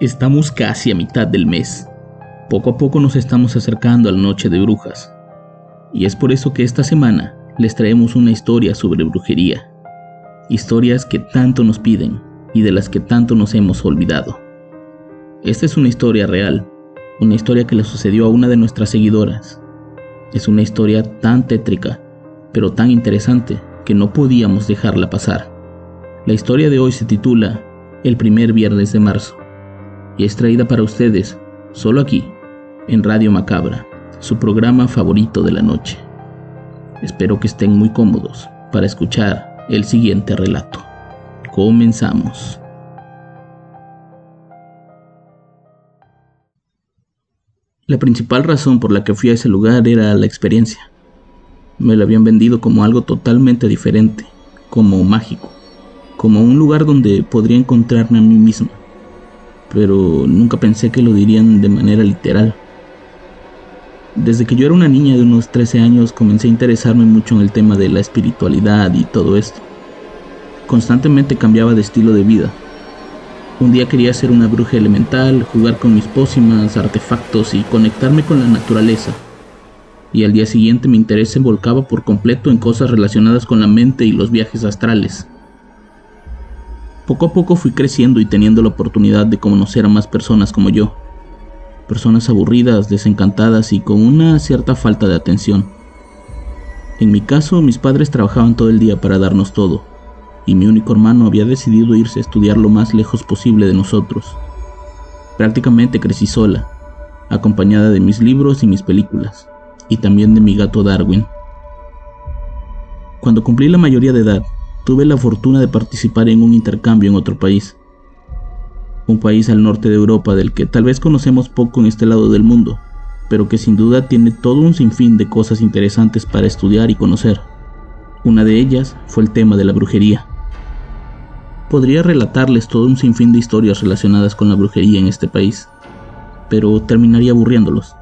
Estamos casi a mitad del mes. Poco a poco nos estamos acercando a la noche de brujas. Y es por eso que esta semana les traemos una historia sobre brujería. Historias que tanto nos piden y de las que tanto nos hemos olvidado. Esta es una historia real, una historia que le sucedió a una de nuestras seguidoras. Es una historia tan tétrica, pero tan interesante que no podíamos dejarla pasar. La historia de hoy se titula El primer viernes de marzo y es traída para ustedes solo aquí, en Radio Macabra, su programa favorito de la noche. Espero que estén muy cómodos para escuchar el siguiente relato. Comenzamos. La principal razón por la que fui a ese lugar era la experiencia. Me lo habían vendido como algo totalmente diferente, como mágico, como un lugar donde podría encontrarme a mí mismo pero nunca pensé que lo dirían de manera literal. Desde que yo era una niña de unos 13 años comencé a interesarme mucho en el tema de la espiritualidad y todo esto. Constantemente cambiaba de estilo de vida. Un día quería ser una bruja elemental, jugar con mis pócimas, artefactos y conectarme con la naturaleza. Y al día siguiente mi interés se volcaba por completo en cosas relacionadas con la mente y los viajes astrales. Poco a poco fui creciendo y teniendo la oportunidad de conocer a más personas como yo. Personas aburridas, desencantadas y con una cierta falta de atención. En mi caso, mis padres trabajaban todo el día para darnos todo, y mi único hermano había decidido irse a estudiar lo más lejos posible de nosotros. Prácticamente crecí sola, acompañada de mis libros y mis películas, y también de mi gato Darwin. Cuando cumplí la mayoría de edad, tuve la fortuna de participar en un intercambio en otro país. Un país al norte de Europa del que tal vez conocemos poco en este lado del mundo, pero que sin duda tiene todo un sinfín de cosas interesantes para estudiar y conocer. Una de ellas fue el tema de la brujería. Podría relatarles todo un sinfín de historias relacionadas con la brujería en este país, pero terminaría aburriéndolos.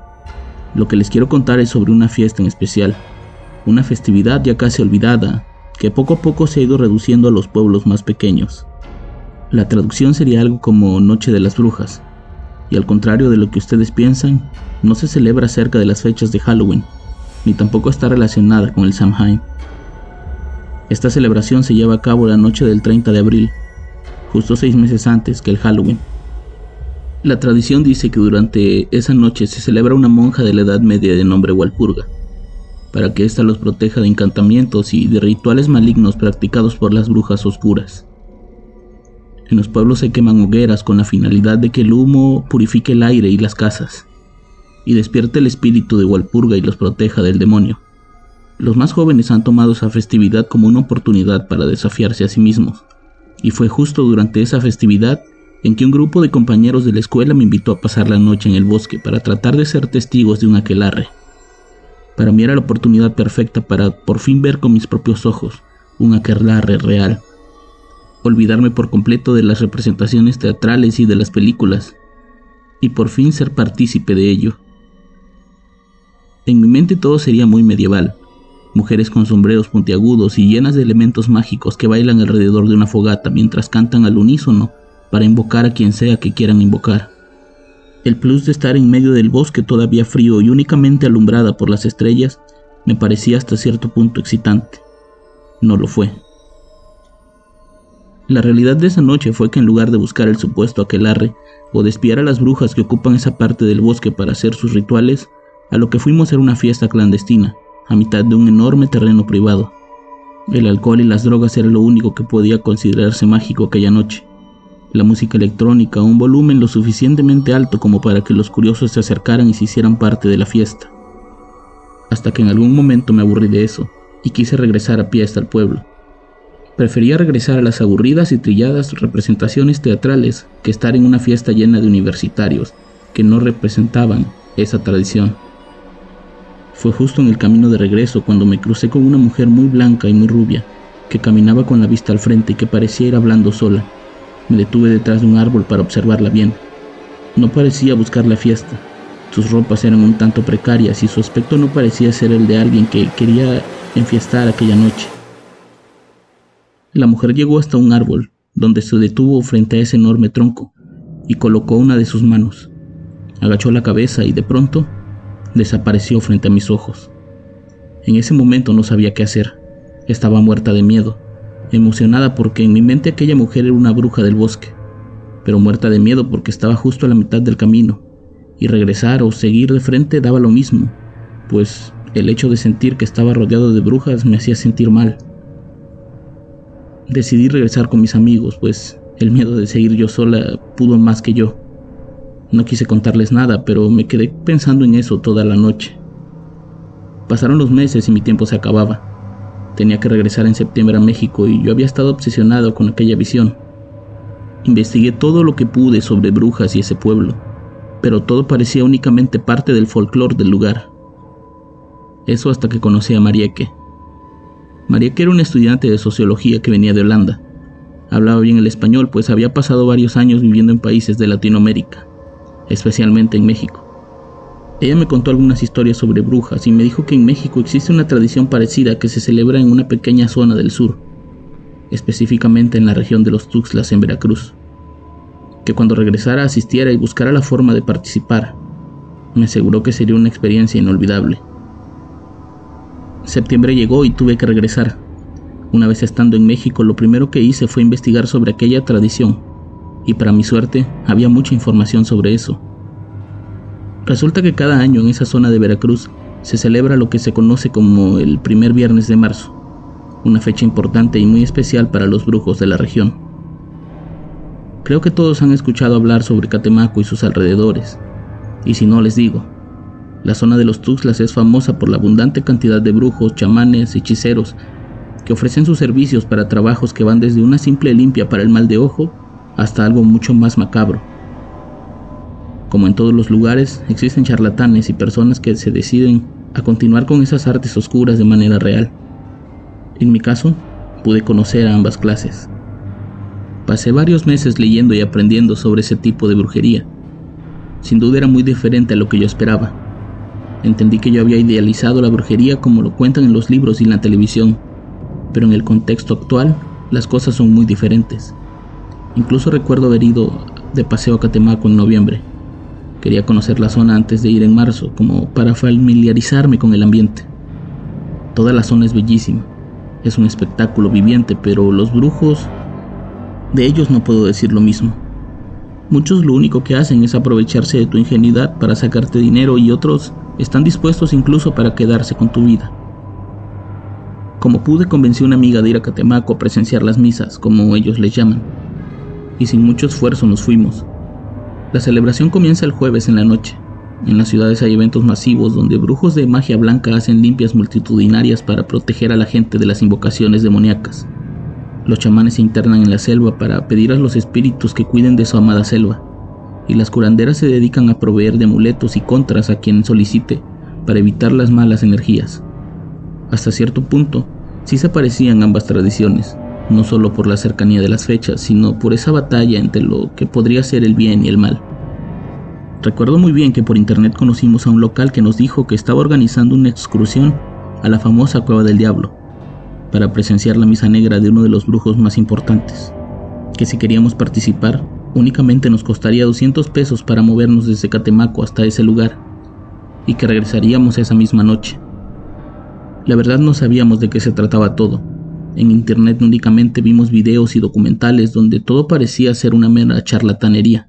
Lo que les quiero contar es sobre una fiesta en especial, una festividad ya casi olvidada que poco a poco se ha ido reduciendo a los pueblos más pequeños. La traducción sería algo como Noche de las Brujas, y al contrario de lo que ustedes piensan, no se celebra cerca de las fechas de Halloween, ni tampoco está relacionada con el Samhain. Esta celebración se lleva a cabo la noche del 30 de abril, justo seis meses antes que el Halloween. La tradición dice que durante esa noche se celebra una monja de la Edad Media de nombre Walpurga, para que ésta los proteja de encantamientos y de rituales malignos practicados por las brujas oscuras. En los pueblos se queman hogueras con la finalidad de que el humo purifique el aire y las casas, y despierte el espíritu de Walpurga y los proteja del demonio. Los más jóvenes han tomado esa festividad como una oportunidad para desafiarse a sí mismos, y fue justo durante esa festividad en que un grupo de compañeros de la escuela me invitó a pasar la noche en el bosque para tratar de ser testigos de un aquelarre. Para mí era la oportunidad perfecta para por fin ver con mis propios ojos un aquelarre real. Olvidarme por completo de las representaciones teatrales y de las películas. Y por fin ser partícipe de ello. En mi mente todo sería muy medieval. Mujeres con sombreros puntiagudos y llenas de elementos mágicos que bailan alrededor de una fogata mientras cantan al unísono para invocar a quien sea que quieran invocar. El plus de estar en medio del bosque todavía frío y únicamente alumbrada por las estrellas me parecía hasta cierto punto excitante. No lo fue. La realidad de esa noche fue que en lugar de buscar el supuesto aquelarre o de espiar a las brujas que ocupan esa parte del bosque para hacer sus rituales, a lo que fuimos era una fiesta clandestina, a mitad de un enorme terreno privado. El alcohol y las drogas era lo único que podía considerarse mágico aquella noche. La música electrónica a un volumen lo suficientemente alto como para que los curiosos se acercaran y se hicieran parte de la fiesta. Hasta que en algún momento me aburrí de eso y quise regresar a pie hasta el pueblo. Prefería regresar a las aburridas y trilladas representaciones teatrales que estar en una fiesta llena de universitarios que no representaban esa tradición. Fue justo en el camino de regreso cuando me crucé con una mujer muy blanca y muy rubia, que caminaba con la vista al frente y que parecía ir hablando sola. Me detuve detrás de un árbol para observarla bien. No parecía buscar la fiesta. Sus ropas eran un tanto precarias y su aspecto no parecía ser el de alguien que quería enfiestar aquella noche. La mujer llegó hasta un árbol, donde se detuvo frente a ese enorme tronco, y colocó una de sus manos. Agachó la cabeza y de pronto desapareció frente a mis ojos. En ese momento no sabía qué hacer. Estaba muerta de miedo, emocionada porque en mi mente aquella mujer era una bruja del bosque, pero muerta de miedo porque estaba justo a la mitad del camino, y regresar o seguir de frente daba lo mismo, pues el hecho de sentir que estaba rodeado de brujas me hacía sentir mal. Decidí regresar con mis amigos, pues el miedo de seguir yo sola pudo más que yo. No quise contarles nada, pero me quedé pensando en eso toda la noche. Pasaron los meses y mi tiempo se acababa. Tenía que regresar en septiembre a México y yo había estado obsesionado con aquella visión. Investigué todo lo que pude sobre brujas y ese pueblo, pero todo parecía únicamente parte del folclore del lugar. Eso hasta que conocí a Marieke. Marieke era una estudiante de sociología que venía de Holanda. Hablaba bien el español, pues había pasado varios años viviendo en países de Latinoamérica especialmente en México. Ella me contó algunas historias sobre brujas y me dijo que en México existe una tradición parecida que se celebra en una pequeña zona del sur, específicamente en la región de los Tuxtlas en Veracruz. Que cuando regresara asistiera y buscara la forma de participar. Me aseguró que sería una experiencia inolvidable. Septiembre llegó y tuve que regresar. Una vez estando en México, lo primero que hice fue investigar sobre aquella tradición y para mi suerte había mucha información sobre eso. Resulta que cada año en esa zona de Veracruz se celebra lo que se conoce como el primer viernes de marzo, una fecha importante y muy especial para los brujos de la región. Creo que todos han escuchado hablar sobre Catemaco y sus alrededores, y si no les digo, la zona de los Tuxtlas es famosa por la abundante cantidad de brujos, chamanes, hechiceros, que ofrecen sus servicios para trabajos que van desde una simple limpia para el mal de ojo hasta algo mucho más macabro. Como en todos los lugares, existen charlatanes y personas que se deciden a continuar con esas artes oscuras de manera real. En mi caso, pude conocer a ambas clases. Pasé varios meses leyendo y aprendiendo sobre ese tipo de brujería. Sin duda era muy diferente a lo que yo esperaba. Entendí que yo había idealizado la brujería como lo cuentan en los libros y en la televisión, pero en el contexto actual las cosas son muy diferentes. Incluso recuerdo haber ido de paseo a Catemaco en noviembre. Quería conocer la zona antes de ir en marzo, como para familiarizarme con el ambiente. Toda la zona es bellísima, es un espectáculo viviente, pero los brujos, de ellos no puedo decir lo mismo. Muchos lo único que hacen es aprovecharse de tu ingenuidad para sacarte dinero y otros están dispuestos incluso para quedarse con tu vida. Como pude convencí a una amiga de ir a Catemaco a presenciar las misas, como ellos les llaman y sin mucho esfuerzo nos fuimos. La celebración comienza el jueves en la noche. En las ciudades hay eventos masivos donde brujos de magia blanca hacen limpias multitudinarias para proteger a la gente de las invocaciones demoníacas. Los chamanes se internan en la selva para pedir a los espíritus que cuiden de su amada selva, y las curanderas se dedican a proveer de amuletos y contras a quien solicite para evitar las malas energías. Hasta cierto punto, sí se parecían ambas tradiciones, no solo por la cercanía de las fechas, sino por esa batalla entre lo que podría ser el bien y el mal. Recuerdo muy bien que por internet conocimos a un local que nos dijo que estaba organizando una excursión a la famosa Cueva del Diablo, para presenciar la misa negra de uno de los brujos más importantes, que si queríamos participar, únicamente nos costaría 200 pesos para movernos desde Catemaco hasta ese lugar, y que regresaríamos esa misma noche. La verdad no sabíamos de qué se trataba todo, en internet únicamente vimos videos y documentales donde todo parecía ser una mera charlatanería.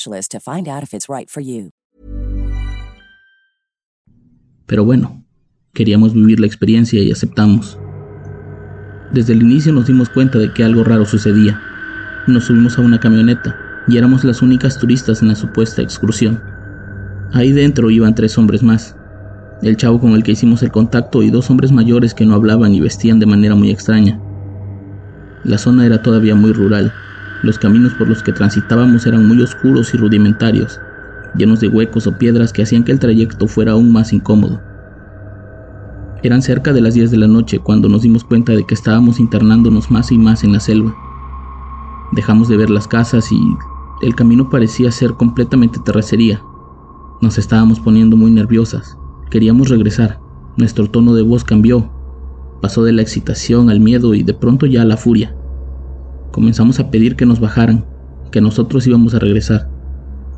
specialist to find out if it's right for you. Pero bueno, queríamos vivir la experiencia y aceptamos. Desde el inicio nos dimos cuenta de que algo raro sucedía. Nos subimos a una camioneta y éramos las únicas turistas en la supuesta excursión. Ahí dentro iban tres hombres más. El chavo con el que hicimos el contacto y dos hombres mayores que no hablaban y vestían de manera muy extraña. La zona era todavía muy rural. Los caminos por los que transitábamos eran muy oscuros y rudimentarios, llenos de huecos o piedras que hacían que el trayecto fuera aún más incómodo. Eran cerca de las 10 de la noche cuando nos dimos cuenta de que estábamos internándonos más y más en la selva. Dejamos de ver las casas y el camino parecía ser completamente terracería. Nos estábamos poniendo muy nerviosas. Queríamos regresar. Nuestro tono de voz cambió. Pasó de la excitación al miedo y de pronto ya a la furia. Comenzamos a pedir que nos bajaran, que nosotros íbamos a regresar,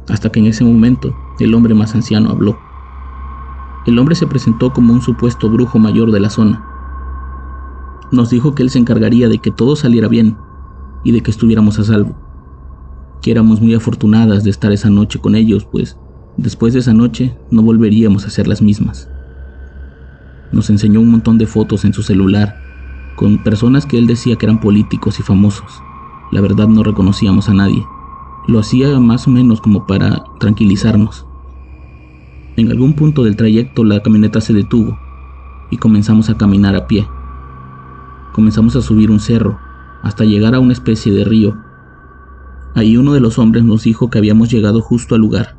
hasta que en ese momento el hombre más anciano habló. El hombre se presentó como un supuesto brujo mayor de la zona. Nos dijo que él se encargaría de que todo saliera bien y de que estuviéramos a salvo. Que éramos muy afortunadas de estar esa noche con ellos, pues después de esa noche no volveríamos a ser las mismas. Nos enseñó un montón de fotos en su celular con personas que él decía que eran políticos y famosos. La verdad no reconocíamos a nadie. Lo hacía más o menos como para tranquilizarnos. En algún punto del trayecto la camioneta se detuvo y comenzamos a caminar a pie. Comenzamos a subir un cerro hasta llegar a una especie de río. Ahí uno de los hombres nos dijo que habíamos llegado justo al lugar,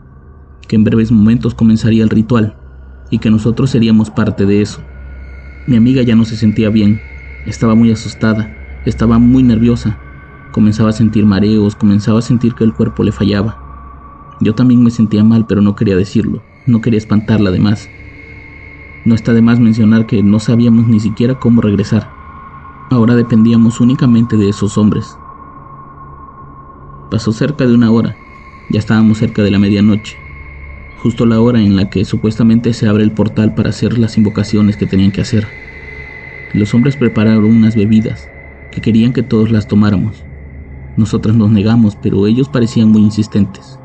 que en breves momentos comenzaría el ritual y que nosotros seríamos parte de eso. Mi amiga ya no se sentía bien estaba muy asustada, estaba muy nerviosa. Comenzaba a sentir mareos, comenzaba a sentir que el cuerpo le fallaba. Yo también me sentía mal, pero no quería decirlo, no quería espantarla además. No está de más mencionar que no sabíamos ni siquiera cómo regresar. Ahora dependíamos únicamente de esos hombres. Pasó cerca de una hora, ya estábamos cerca de la medianoche, justo la hora en la que supuestamente se abre el portal para hacer las invocaciones que tenían que hacer. Los hombres prepararon unas bebidas que querían que todos las tomáramos. Nosotras nos negamos, pero ellos parecían muy insistentes.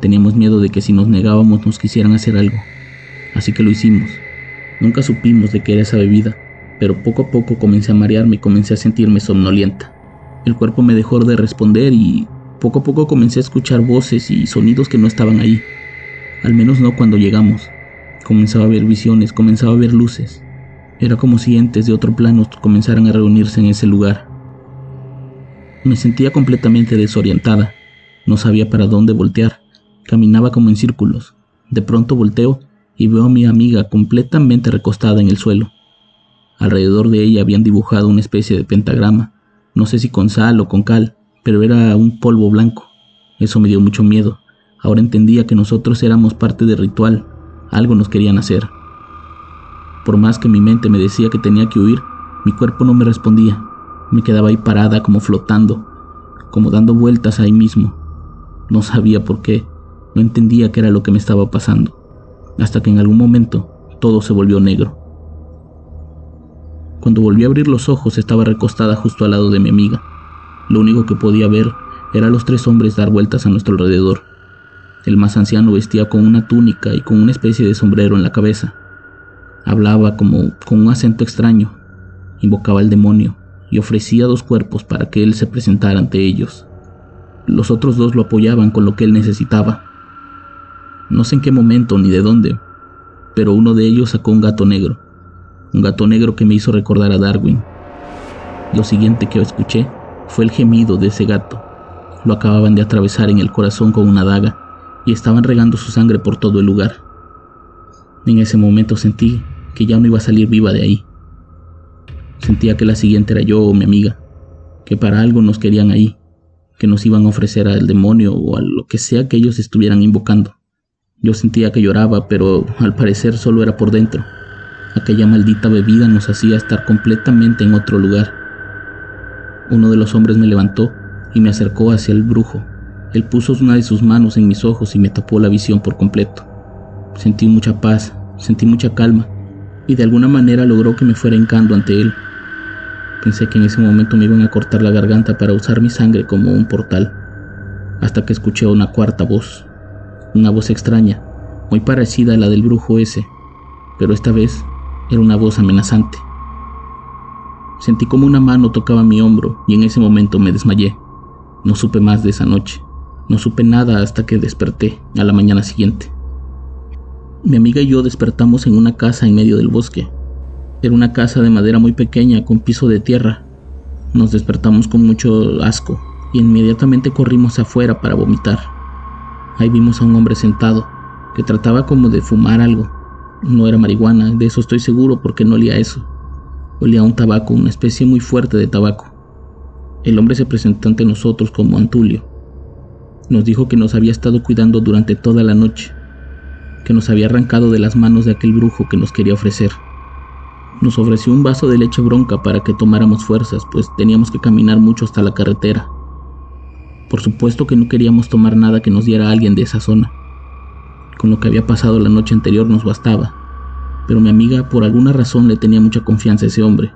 Teníamos miedo de que si nos negábamos nos quisieran hacer algo. Así que lo hicimos. Nunca supimos de qué era esa bebida, pero poco a poco comencé a marearme y comencé a sentirme somnolienta. El cuerpo me dejó de responder y poco a poco comencé a escuchar voces y sonidos que no estaban ahí. Al menos no cuando llegamos. Comenzaba a ver visiones, comenzaba a ver luces. Era como si entes de otro plano comenzaran a reunirse en ese lugar. Me sentía completamente desorientada. No sabía para dónde voltear. Caminaba como en círculos. De pronto volteo y veo a mi amiga completamente recostada en el suelo. Alrededor de ella habían dibujado una especie de pentagrama. No sé si con sal o con cal, pero era un polvo blanco. Eso me dio mucho miedo. Ahora entendía que nosotros éramos parte del ritual. Algo nos querían hacer. Por más que mi mente me decía que tenía que huir, mi cuerpo no me respondía. Me quedaba ahí parada como flotando, como dando vueltas ahí mismo. No sabía por qué, no entendía qué era lo que me estaba pasando, hasta que en algún momento todo se volvió negro. Cuando volví a abrir los ojos estaba recostada justo al lado de mi amiga. Lo único que podía ver era a los tres hombres dar vueltas a nuestro alrededor. El más anciano vestía con una túnica y con una especie de sombrero en la cabeza. Hablaba como con un acento extraño, invocaba al demonio y ofrecía dos cuerpos para que él se presentara ante ellos. Los otros dos lo apoyaban con lo que él necesitaba. No sé en qué momento ni de dónde, pero uno de ellos sacó un gato negro, un gato negro que me hizo recordar a Darwin. Lo siguiente que escuché fue el gemido de ese gato. Lo acababan de atravesar en el corazón con una daga y estaban regando su sangre por todo el lugar. En ese momento sentí que ya no iba a salir viva de ahí. Sentía que la siguiente era yo o mi amiga, que para algo nos querían ahí, que nos iban a ofrecer al demonio o a lo que sea que ellos estuvieran invocando. Yo sentía que lloraba, pero al parecer solo era por dentro. Aquella maldita bebida nos hacía estar completamente en otro lugar. Uno de los hombres me levantó y me acercó hacia el brujo. Él puso una de sus manos en mis ojos y me tapó la visión por completo. Sentí mucha paz, sentí mucha calma, y de alguna manera logró que me fuera hincando ante él. Pensé que en ese momento me iban a cortar la garganta para usar mi sangre como un portal, hasta que escuché una cuarta voz, una voz extraña, muy parecida a la del brujo ese, pero esta vez era una voz amenazante. Sentí como una mano tocaba mi hombro y en ese momento me desmayé. No supe más de esa noche. No supe nada hasta que desperté a la mañana siguiente. Mi amiga y yo despertamos en una casa en medio del bosque. Era una casa de madera muy pequeña con piso de tierra. Nos despertamos con mucho asco y inmediatamente corrimos afuera para vomitar. Ahí vimos a un hombre sentado que trataba como de fumar algo. No era marihuana, de eso estoy seguro porque no olía eso. Olía a un tabaco, una especie muy fuerte de tabaco. El hombre se presentó ante nosotros como Antulio. Nos dijo que nos había estado cuidando durante toda la noche, que nos había arrancado de las manos de aquel brujo que nos quería ofrecer. Nos ofreció un vaso de leche bronca para que tomáramos fuerzas, pues teníamos que caminar mucho hasta la carretera. Por supuesto que no queríamos tomar nada que nos diera alguien de esa zona. Con lo que había pasado la noche anterior nos bastaba, pero mi amiga por alguna razón le tenía mucha confianza a ese hombre.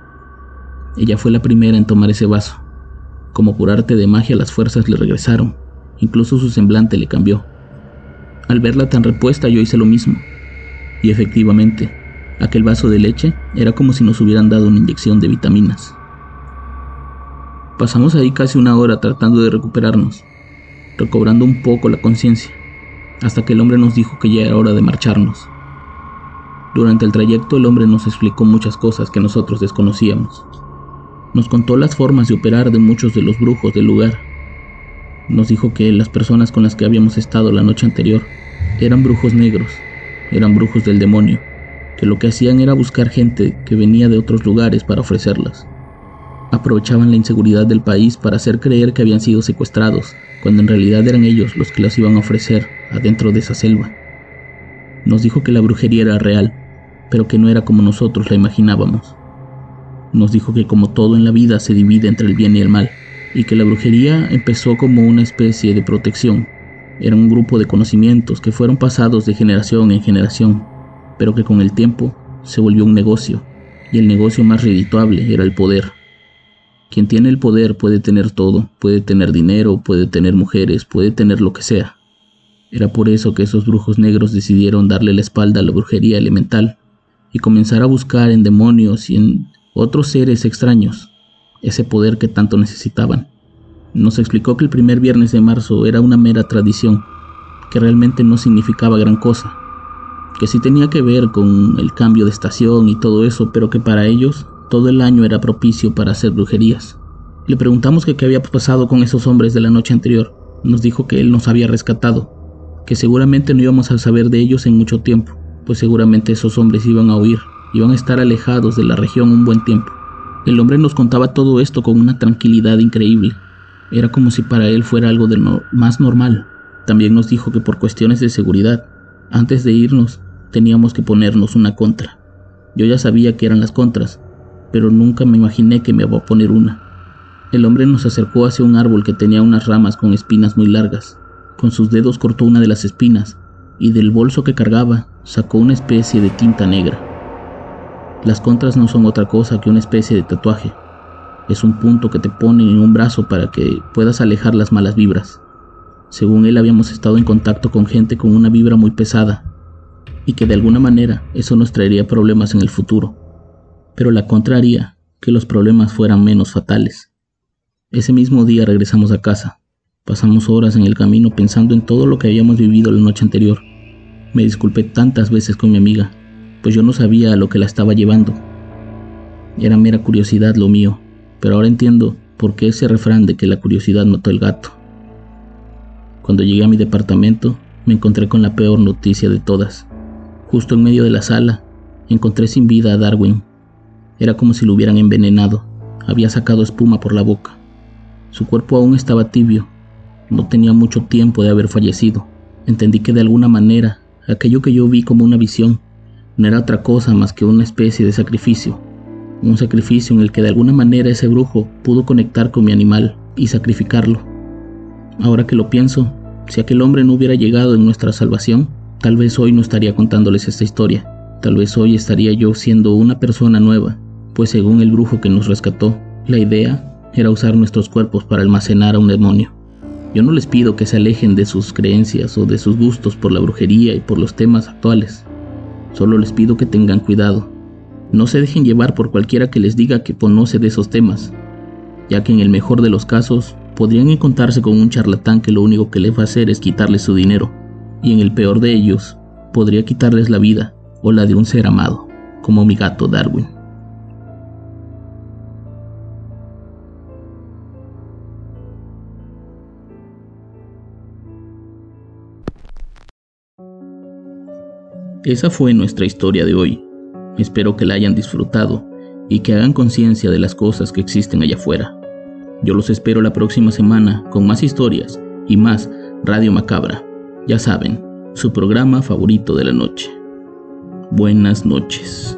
Ella fue la primera en tomar ese vaso. Como por arte de magia las fuerzas le regresaron, incluso su semblante le cambió. Al verla tan repuesta yo hice lo mismo, y efectivamente, aquel vaso de leche era como si nos hubieran dado una inyección de vitaminas. Pasamos ahí casi una hora tratando de recuperarnos, recobrando un poco la conciencia, hasta que el hombre nos dijo que ya era hora de marcharnos. Durante el trayecto el hombre nos explicó muchas cosas que nosotros desconocíamos. Nos contó las formas de operar de muchos de los brujos del lugar. Nos dijo que las personas con las que habíamos estado la noche anterior eran brujos negros, eran brujos del demonio, que lo que hacían era buscar gente que venía de otros lugares para ofrecerlas. Aprovechaban la inseguridad del país para hacer creer que habían sido secuestrados, cuando en realidad eran ellos los que las iban a ofrecer adentro de esa selva. Nos dijo que la brujería era real, pero que no era como nosotros la imaginábamos. Nos dijo que como todo en la vida se divide entre el bien y el mal, y que la brujería empezó como una especie de protección. Era un grupo de conocimientos que fueron pasados de generación en generación, pero que con el tiempo se volvió un negocio, y el negocio más redituable era el poder. Quien tiene el poder puede tener todo, puede tener dinero, puede tener mujeres, puede tener lo que sea. Era por eso que esos brujos negros decidieron darle la espalda a la brujería elemental y comenzar a buscar en demonios y en otros seres extraños, ese poder que tanto necesitaban. Nos explicó que el primer viernes de marzo era una mera tradición, que realmente no significaba gran cosa, que sí tenía que ver con el cambio de estación y todo eso, pero que para ellos todo el año era propicio para hacer brujerías. Le preguntamos que qué había pasado con esos hombres de la noche anterior. Nos dijo que él nos había rescatado, que seguramente no íbamos a saber de ellos en mucho tiempo, pues seguramente esos hombres iban a huir Iban a estar alejados de la región un buen tiempo. El hombre nos contaba todo esto con una tranquilidad increíble. Era como si para él fuera algo más normal. También nos dijo que por cuestiones de seguridad, antes de irnos, teníamos que ponernos una contra. Yo ya sabía que eran las contras, pero nunca me imaginé que me iba a poner una. El hombre nos acercó hacia un árbol que tenía unas ramas con espinas muy largas. Con sus dedos cortó una de las espinas y del bolso que cargaba sacó una especie de tinta negra. Las contras no son otra cosa que una especie de tatuaje. Es un punto que te ponen en un brazo para que puedas alejar las malas vibras. Según él habíamos estado en contacto con gente con una vibra muy pesada y que de alguna manera eso nos traería problemas en el futuro. Pero la contraria, que los problemas fueran menos fatales. Ese mismo día regresamos a casa. Pasamos horas en el camino pensando en todo lo que habíamos vivido la noche anterior. Me disculpé tantas veces con mi amiga, pues yo no sabía a lo que la estaba llevando. Era mera curiosidad lo mío, pero ahora entiendo por qué ese refrán de que la curiosidad mató el gato. Cuando llegué a mi departamento, me encontré con la peor noticia de todas. Justo en medio de la sala, encontré sin vida a Darwin. Era como si lo hubieran envenenado. Había sacado espuma por la boca. Su cuerpo aún estaba tibio. No tenía mucho tiempo de haber fallecido. Entendí que de alguna manera aquello que yo vi como una visión no era otra cosa más que una especie de sacrificio. Un sacrificio en el que de alguna manera ese brujo pudo conectar con mi animal y sacrificarlo. Ahora que lo pienso, si aquel hombre no hubiera llegado en nuestra salvación, tal vez hoy no estaría contándoles esta historia. Tal vez hoy estaría yo siendo una persona nueva, pues según el brujo que nos rescató, la idea era usar nuestros cuerpos para almacenar a un demonio. Yo no les pido que se alejen de sus creencias o de sus gustos por la brujería y por los temas actuales. Solo les pido que tengan cuidado. No se dejen llevar por cualquiera que les diga que conoce de esos temas, ya que en el mejor de los casos podrían encontrarse con un charlatán que lo único que le va a hacer es quitarles su dinero, y en el peor de ellos, podría quitarles la vida o la de un ser amado, como mi gato Darwin. Esa fue nuestra historia de hoy. Espero que la hayan disfrutado y que hagan conciencia de las cosas que existen allá afuera. Yo los espero la próxima semana con más historias y más Radio Macabra. Ya saben, su programa favorito de la noche. Buenas noches.